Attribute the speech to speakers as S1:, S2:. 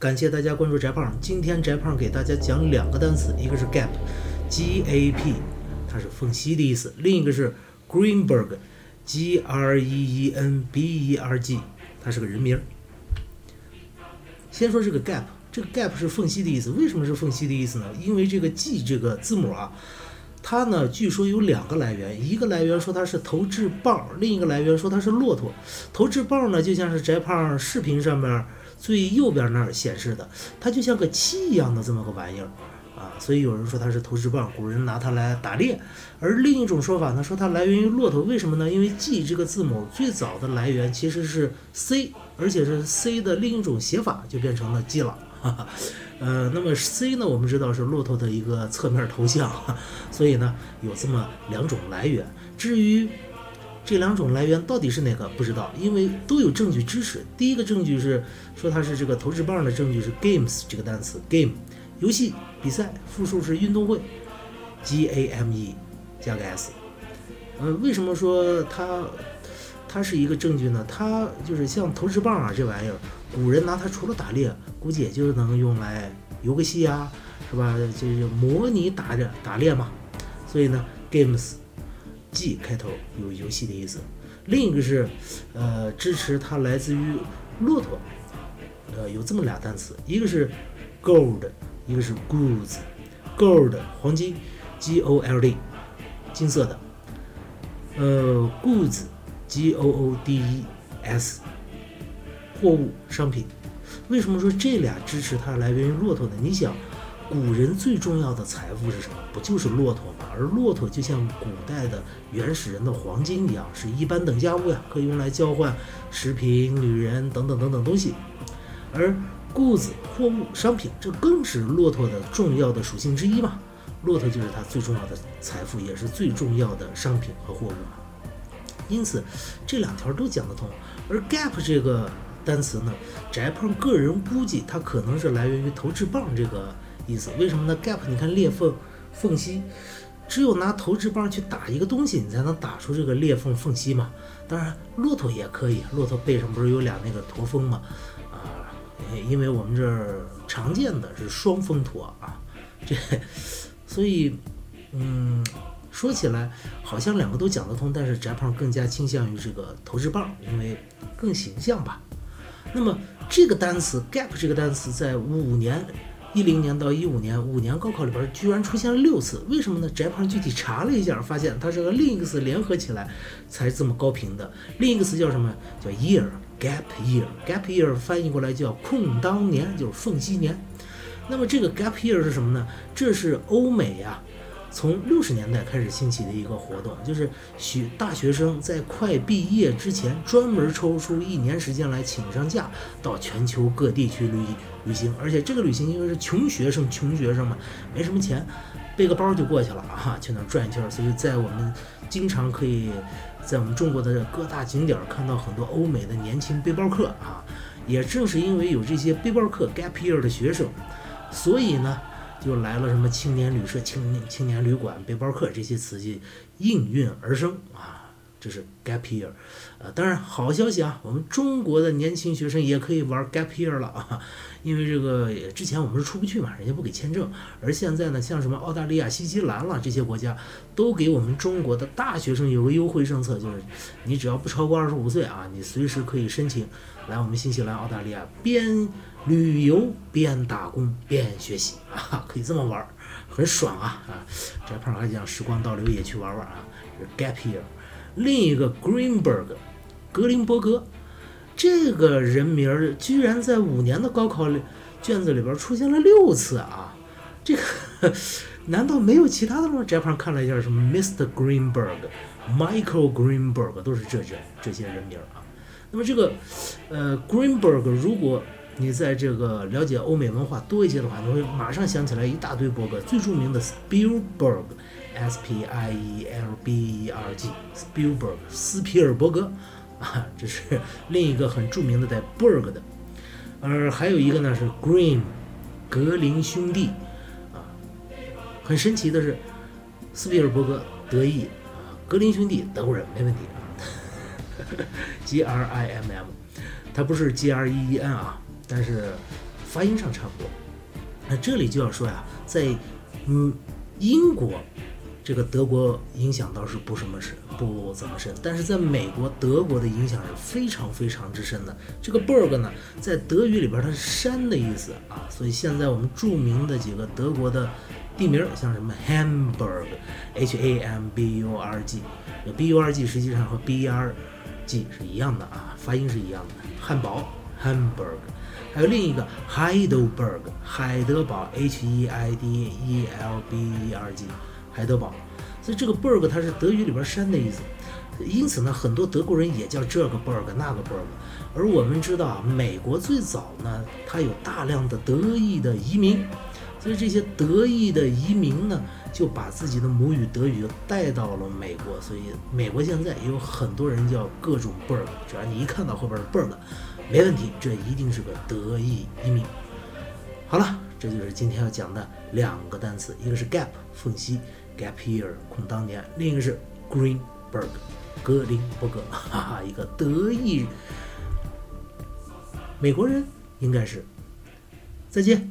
S1: 感谢大家关注翟胖。今天翟胖给大家讲两个单词，一个是 gap，G A P，它是缝隙的意思；另一个是 Greenberg，G R E E N B E R G，它是个人名。先说这个 gap，这个 gap 是缝隙的意思。为什么是缝隙的意思呢？因为这个 G 这个字母啊，它呢据说有两个来源，一个来源说它是投掷棒，另一个来源说它是骆驼。投掷棒呢，就像是翟胖视频上面。最右边那儿显示的，它就像个七一样的这么个玩意儿啊，所以有人说它是投石棒，古人拿它来打猎。而另一种说法呢，说它来源于骆驼，为什么呢？因为 G 这个字母最早的来源其实是 C，而且是 C 的另一种写法，就变成了 G 了。呃，那么 C 呢，我们知道是骆驼的一个侧面头像，所以呢有这么两种来源。至于这两种来源到底是哪个？不知道，因为都有证据支持。第一个证据是说它是这个投掷棒的证据是 games 这个单词，game 游戏比赛，复数是运动会，G A M E 加个 S。嗯，为什么说它它是一个证据呢？它就是像投掷棒啊这玩意儿，古人拿它除了打猎，估计也就能用来游个戏啊，是吧？就是模拟打着打猎嘛。所以呢，games。G 开头有游戏的意思，另一个是，呃，支持它来自于骆驼，呃，有这么俩单词，一个是 gold，一个是 goods。gold 黄金，G O L D，金色的。呃，goods G O O D E S，货物商品。为什么说这俩支持它来源于骆驼呢？你想。古人最重要的财富是什么？不就是骆驼吗？而骆驼就像古代的原始人的黄金一样，是一般等价物呀，可以用来交换食品、女人等等等等东西。而 goods 货物、商品，这更是骆驼的重要的属性之一嘛。骆驼就是它最重要的财富，也是最重要的商品和货物嘛。因此，这两条都讲得通。而 gap 这个单词呢，翟胖个人估计它可能是来源于投掷棒这个。意思为什么呢？gap，你看裂缝、缝隙，只有拿投掷棒去打一个东西，你才能打出这个裂缝、缝隙嘛。当然，骆驼也可以，骆驼背上不是有俩那个驼峰嘛？啊，因为我们这儿常见的是双峰驼啊，这，所以，嗯，说起来好像两个都讲得通，但是翟胖更加倾向于这个投掷棒，因为更形象吧。那么这个单词 gap 这个单词在五年。一零年到一五年五年高考里边居然出现了六次，为什么呢？翟胖具体查了一下，发现它是和另一个词联合起来才这么高频的。另一个词叫什么？叫 year，gap year，gap year 翻译过来叫空当年，就是缝隙年。那么这个 gap year 是什么呢？这是欧美呀。从六十年代开始兴起的一个活动，就是学大学生在快毕业之前，专门抽出一年时间来请上假，到全球各地去旅旅行。而且这个旅行因为是穷学生，穷学生嘛，没什么钱，背个包就过去了啊，去那转一圈。所以在我们经常可以在我们中国的各大景点看到很多欧美的年轻背包客啊。也正是因为有这些背包客 gap year 的学生，所以呢。就来了什么青年旅社、青年青年旅馆、背包客这些词句应运而生啊，这是 gap year，呃，当然好消息啊，我们中国的年轻学生也可以玩 gap year 了啊，因为这个之前我们是出不去嘛，人家不给签证，而现在呢，像什么澳大利亚、新西兰了这些国家，都给我们中国的大学生有个优惠政策，就是你只要不超过二十五岁啊，你随时可以申请来我们新西兰、澳大利亚边。旅游边打工边学习啊，可以这么玩，很爽啊啊！翟胖还讲时光倒流也去玩玩啊，gap year。另一个 Greenberg，格林伯格，这个人名儿居然在五年的高考里卷子里边出现了六次啊！这个 难道没有其他的吗？翟胖看了一下，什么 Mr. Greenberg、Michael Greenberg 都是这这这些人名儿啊。那么这个呃 Greenberg 如果你在这个了解欧美文化多一些的话，你会马上想起来一大堆博格，最著名的 Spielberg，S P I E L B E R G，Spielberg，斯皮尔伯格，啊，这是另一个很著名的带 Berg 的，而还有一个呢是 Green，格林兄弟，啊，很神奇的是，斯皮尔伯格德意。啊，格林兄弟德国人没问题啊，G R I M M，它不是 G R E E N 啊。但是发音上差不多。那这里就要说呀，在嗯英国。这个德国影响倒是不什么深，不怎么深，但是在美国、德国的影响是非常非常之深的。这个 berg 呢，在德语里边它是山的意思啊，所以现在我们著名的几个德国的地名，像什么 Hamburg，H A M B U R G，B U R G 实际上和 B R G 是一样的啊，发音是一样的。汉堡 Hamburg，还有另一个 Heidelberg，海德堡 H E I D E L B E R G。海德堡，所以这个 berg 它是德语里边山的意思，因此呢，很多德国人也叫这个 berg 那个 berg。而我们知道啊，美国最早呢，它有大量的德裔的移民，所以这些德裔的移民呢，就把自己的母语德语带到了美国，所以美国现在也有很多人叫各种 berg，只要你一看到后边的 berg，没问题，这一定是个得意一命。好了，这就是今天要讲的两个单词，一个是 gap 缝隙。Gap year，空当年。另一个是 Greenberg，格林伯格，哈哈，一个得意美国人，应该是。再见。